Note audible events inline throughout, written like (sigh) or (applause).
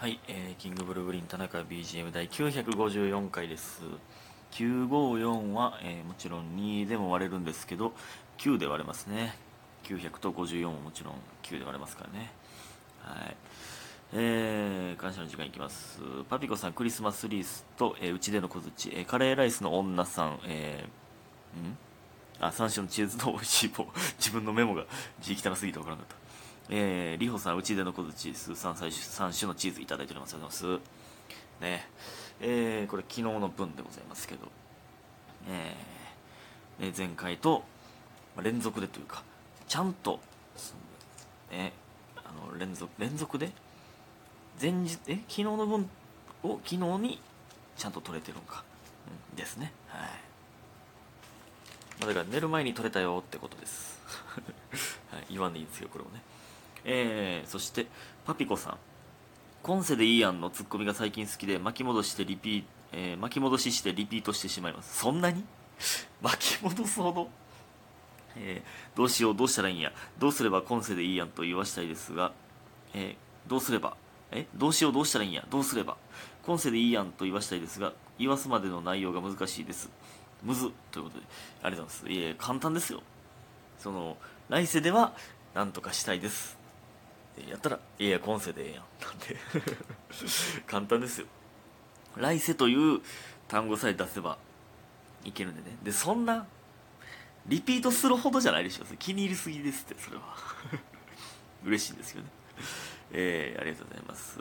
はい、えーキングブルーグリーン田中 BGM 第954回です。954は、えーもちろん2でも割れるんですけど9で割れますね。900と54ももちろん9で割れますからね。はい。えー感謝の時間いきます。パピコさんクリスマスリースと、えーうちでの小槌、えーカレーライスの女さん、えーん？あ三種のチーズの美味しい棒。自分のメモが字汚すぎて分からなかった。えー、リホさん、うちでの小槌、スーさん、最初3種のチーズいただいております。ありがとうございます。ね。えー、これ昨日の分でございますけど、えー、ね、前回とまあ連続でというか、ちゃんと、ね、あの、連続、連続で、前日、え、昨日の分を昨日にちゃんと取れてるのか、うん、ですね。はい。まあ、だから寝る前に取れたよってことです。(laughs) はい、言わんでいいんですよ、これもね。えー、そしてパピコさん。今世でいいやんのツッコミが最近好きで巻き戻してリピート、えー巻き戻ししてリピートしてしまいます。そんなに？(laughs) 巻き戻すほど、えーどうしようどうしたらいいんや？どうすれば今世でいいやんと言わしたいですが、えーどうすれば？え？どうしようどうしたらいいんや？どうすれば？今世でいいやんと言わしたいですが？言わすまでの内容が難しいです。むず。ということでありがとうございます。いえ簡単ですよ。その来世では何とかしたいです。やったらいや今世でええやん。(laughs) なんで簡単ですよ。来世という単語さえ出せばいけるんでね。でそんなリピートするほどじゃないでしょ。気に入りすぎですってそれは。(laughs) 嬉しいんですよね。えー、ありがとうございます。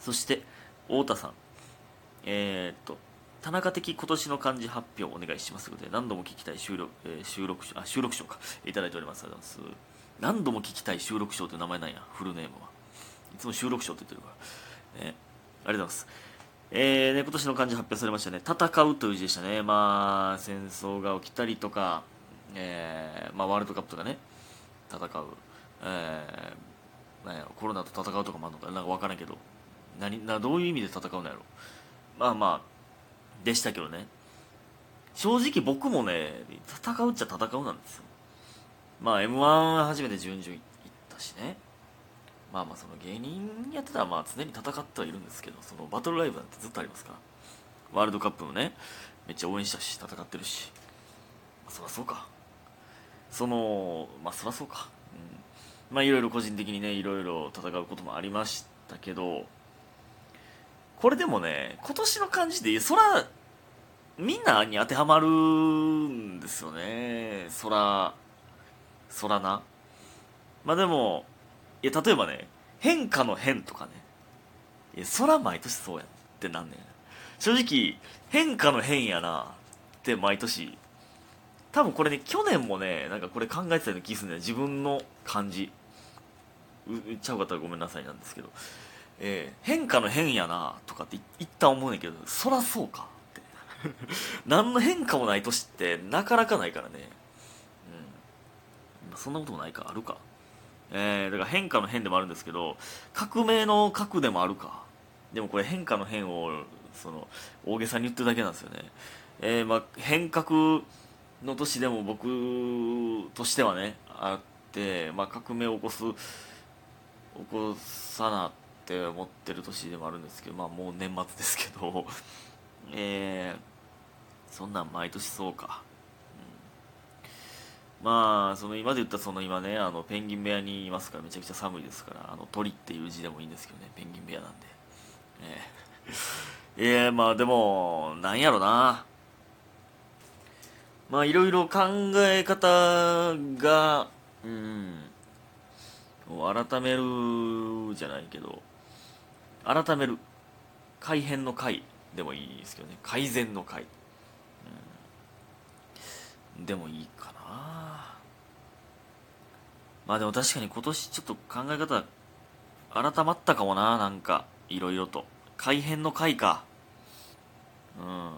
そして太田さん。えー、っと田中的今年の漢字発表お願いしますので何度も聞きたい収録,、えー収録賞あ収録賞か。いただいております。ありがとうございます。何度も聞きたい収録賞という名前なんや？フルネームは。いつも収録賞って言ってるから、ね、ありがとうございます。えーね、今年の漢字発表されましたね。戦うという字でしたね。まあ戦争が起きたりとか、えーまあ、ワールドカップとかね。戦う、えー、なんやコロナと戦うとかもあるのかな？んか分からんけど。何などういう意味で戦うのやろ？まあまあでしたけどね。正直僕もね戦うっちゃ戦うなんですよ。まあ m 1初めて準々行ったしね。まあまあその芸人やってたらまあ常に戦ってはいるんですけどそのバトルライブなんてずっとありますから。ワールドカップもねめっちゃ応援したし戦ってるし。そりゃそうか。そのまあそりゃそうか、うん、まあいろいろ個人的にねいろいろ戦うこともありましたけどこれでもね今年の感じでそらみんなに当てはまるんですよね。そらそらな。まあでもいや例えばね変化の変とかね。いやそら毎年そうやんってなんねん。正直変化の変やなって毎年。多分これね去年もねなんかこれ考えてたような気するんだよ。自分の感じ。ちゃうかったらごめんなさいなんですけど、えー変化の変やなとかって一旦思うねんけどそらそうかって。(laughs) 何の変化もない年ってなかなかないからね。うんそんなこともないかあるか。えー、だから変化の変でもあるんですけど革命の革でもあるか。でもこれ変化の変をその大げさに言ってるだけなんですよね、えーまあ、変革の年でも僕としてはねあって、まあ、革命を起こす起こさなって思ってる年でもあるんですけど、まあ、もう年末ですけどえー、そんなん毎年そうか。まあその今で言ったその今ねあのペンギン部屋にいますからめちゃくちゃ寒いですからあの鳥っていう字でもいいんですけどねペンギン部屋なんで。ええ。ええまあでもなんやろな。まあいろいろ考え方がうん改めるじゃないけど改める。改変の改でもいいですけどね。改善の改。でもいいかな。まあでも確かに今年ちょっと考え方改まったかもななんかいろいろと。改変の改か。うん。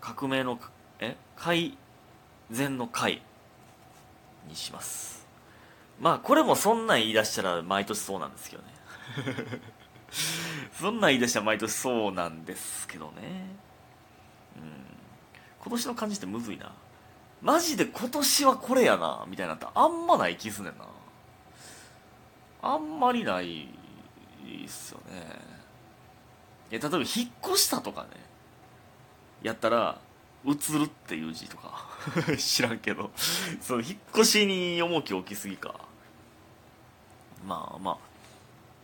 革命のえ？改善の改にします。まあこれもそんなん言い出したら毎年そうなんですけどね。(laughs) そんなん言い出したら毎年そうなんですけどね。うん。今年の感じってむずいな。マジで今年はこれやなみたいなってあんまない気すねんな。あんまりないっすよね。え、例えば引っ越したとかね。やったら移るっていう字とか。(laughs) 知らんけど。その引っ越しに重きを置きすぎか。まあまあ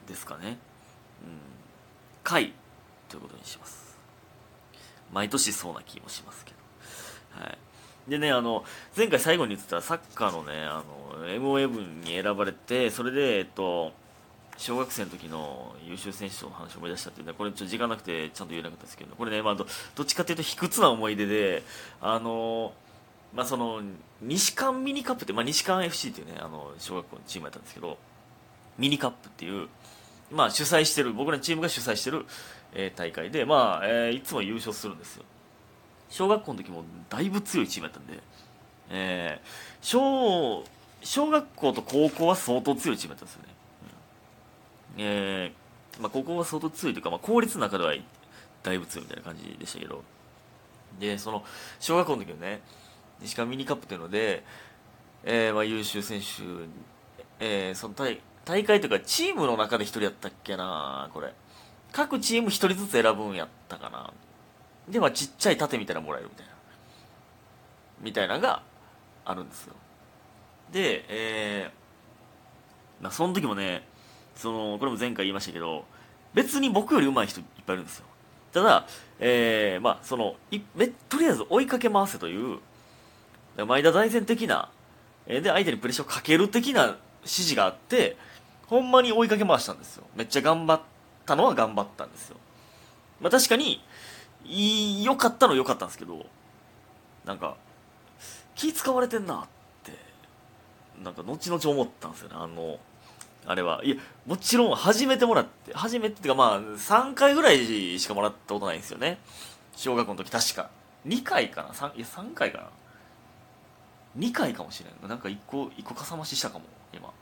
ですかね。うん。回ということにします。毎年そうな気もしますけど。はい。でねあの前回最後に言ってたサッカーのねあの MOA に選ばれてそれでえっと小学生の時の優秀選手の話を思い出したっていうねこれちょっと時間なくてちゃんと言えなかったですけどこれね、まあ、どどっちかっていうと卑屈な思い出であのまあその西館ミニカップって、まあ、西館 FC っていうねあの小学校のチームやったんですけどミニカップっていう、まあ、主催してる僕らのチームが主催してる、えー、大会で、まあえー、いつも優勝するんですよ。小学校の時もだいぶ強いチームやったんで、えー、小小学校と高校は相当強いチームやったんですよね。えー、まあ、ここは相当強いというか、まあ、公立の中ではだいぶ強いみたいな感じでしたけど、で、その、小学校の時のね、西川ミニカップっていうので、えー、まあ、優秀選手、えー、その大大会というか、チームの中で一人やったっけなこれ。各チーム一人ずつ選ぶんやったかな。で、まあ、ちっちゃい盾みたいなのもらえるみたいな。みたいなのがあるんですよ。で、えー、まあ、その時もね、そのこれも前回言いましたけど別に僕より上手い人いっぱいいるんですよただ、えー、まあそのいめとりあえず追いかけ回せという前田大然的な、えー、で相手にプレッシャーをかける的な指示があってほんまに追いかけ回したんですよめっちゃ頑張ったのは頑張ったんですよまあ確かに良かったの良かったんですけどなんか気使われてんなってなんか後々思ったんですよね。あのあれは。いやもちろん初めてもらって初めてっていうかまあ3回ぐらいしかもらったことないんですよね。小学校の時確か。2回かな？3, いや3回かな。2回かもしれん。なんか1個1個かさ増ししたかも今。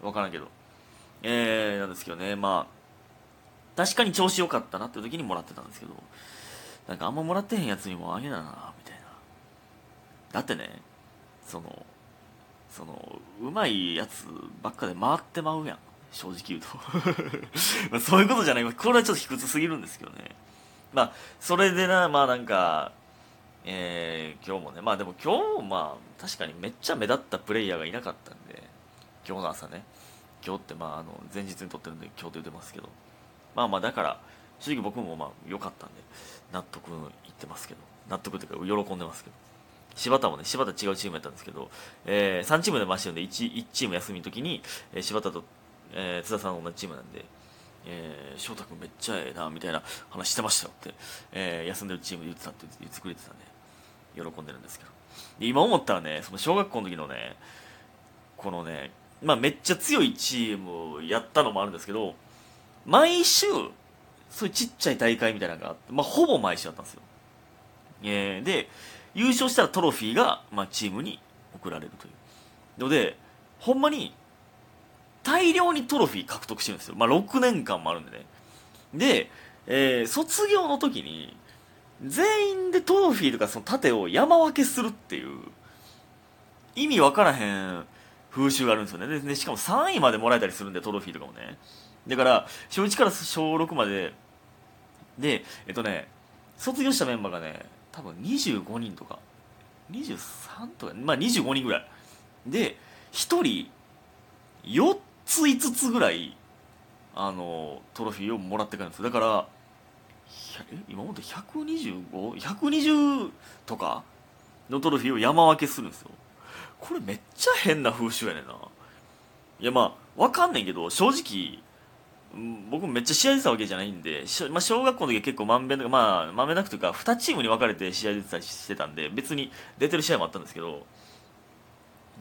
分からんけど。えー、なんですけどね。まあ確かに調子良かったなっていう時にもらってたんですけどなんかあんまもらってへんやつにもあげななみたいな。だってねそのそのうまいやつばっかで回ってまうやん。正直言うと。(laughs) そういうことじゃない。これはちょっと卑屈すぎるんですけどね。まあそれでなまあなんかえー、今日もね。まあでも今日まあ確かにめっちゃ目立ったプレイヤーがいなかったんで今日の朝ね。今日ってまああの前日に撮ってるんで今日で出ますけど。まあまあだから正直僕もまあ良かったんで納得いってますけど納得というか喜んでますけど柴田もね、柴田違うチームやったんですけど、えー、3チームで回してるんで1、1チーム休みの時に、えー、柴田と、えー、津田さん同じチームなんで、えー、翔太君めっちゃええな、みたいな話してましたよって、えー、休んでるチームで言ってたって言ってくれてたんで、喜んでるんですけど。今思ったらね、その小学校の時のね、このね、まあめっちゃ強いチームやったのもあるんですけど、毎週、そういうちっちゃい大会みたいなのがあって、まあほぼ毎週だったんですよ。えー、で、優勝したらトロフィーが、まあ、チームに贈られるという。のでほんまに大量にトロフィー獲得してるんですよ、まあ、6年間もあるんでね。で、えー、卒業の時に全員でトロフィーとかその盾を山分けするっていう意味わからへん風習があるんですよね。でしかも3位までもらえたりするんでトロフィーとかもね。だから小1から小6まででえっとね卒業したメンバーがね多分25人とか23とかまあ25人ぐらい。で1人4つ5つぐらいあのトロフィーをもらって帰るんですだから今まで125120とかのトロフィーを山分けするんですよ。これめっちゃ変な風習やねんな。いやまあわかんねんけど正直僕めっちゃ試合出てたわけじゃないんで、まあ、小学校の時は結構まんべんなく、まあ、まんべんなくというか、2チームに分かれて試合出てたりしてたんで、別に出てる試合もあったんですけど、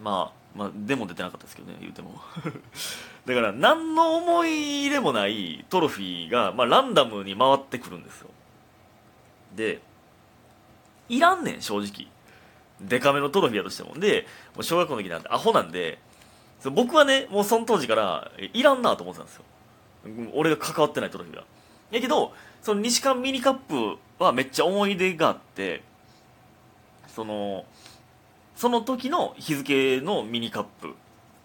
まあ、まあ、でも出てなかったですけどね、言うても。(laughs) だから、何の思い入れもないトロフィーが、まあ、ランダムに回ってくるんですよ。で、いらんねん、正直。デカめのトロフィーやとしても。で、もう小学校の時なんてアホなんで、僕はね、もうその当時から、いらんなと思ってたんですよ。俺が関わってないトロフィーは。やけど、その西館ミニカップはめっちゃ思い出があって、その、その時の日付のミニカップ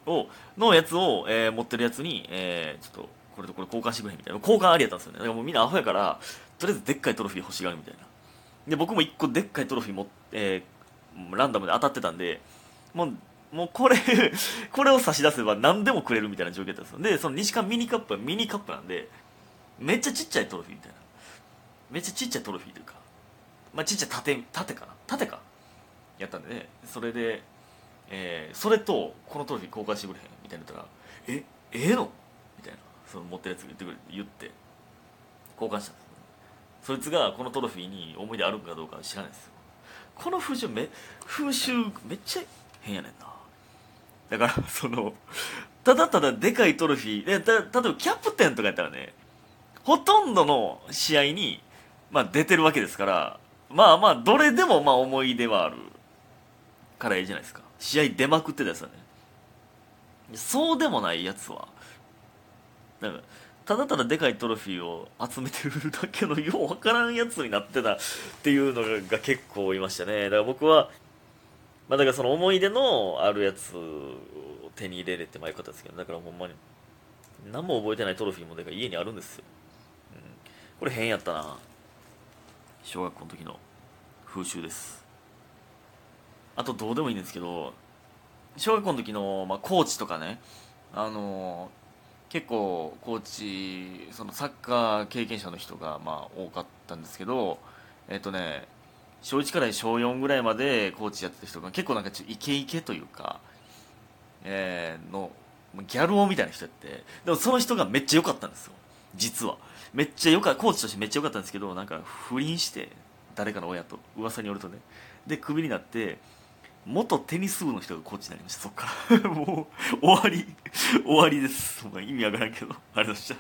を、のやつを、えー、持ってるやつに、えー、ちょっと、これとこれ交換してくれみたいな。交換ありやったんですよね。だからもうみんなアホやからとりあえずでっかいトロフィー欲しがるみたいな。で僕も1個でっかいトロフィー持って、えーランダムで当たってたんでもうもうこれ (laughs) これを差し出せば何でもくれるみたいな状況だったんですよ。でその西館ミニカップはミニカップなんでめっちゃちっちゃいトロフィーみたいな。めっちゃちっちゃいトロフィーというかまあちっちゃい縦縦かな？縦か？やったんでね。それで、えーそれとこのトロフィー交換してくれへんみたいな言ったら「えええの?」みたいなその持ってるやつが言ってくれ言って交換したんですそいつがこのトロフィーに思い出あるかどうかは知らないですよ。この風習め風習めっちゃ変やねんな。だから (laughs) そのただただでかいトロフィーでた例えばキャプテンとかやったらねほとんどの試合に、まあ、出てるわけですからまあまあどれでもまあ思い出はあるからいいじゃないですか。試合出まくってたやつはね。そうでもないやつは。なんかただただでかいトロフィーを集めてるだけのようわからんやつになってたっていうのが結構いましたね。だから僕はまあだからその思い出のあるやつを手に入れれてまあよかったですけどだからほんまに。何も覚えてないトロフィーもだから家にあるんですよ、うん、これ変やったな。小学校の時の風習です。あとどうでもいいんですけど小学校の時の、まあ、コーチとかね。あの結構コーチそのサッカー経験者の人がまあ多かったんですけどえっ、とね小1から小4ぐらいまでコーチやってた人が結構なんかちょイケイケというか、えーのギャル男みたいな人やってでもその人がめっちゃ良かったんですよ。実は。めっちゃ良かコーチとしてめっちゃ良かったんですけどなんか不倫して誰かの親と噂によるとね。でクビになって元テニス部の人がコーチになりました。そっから。(laughs) もう終わり。終わりです。意味わからんけど。あれでした。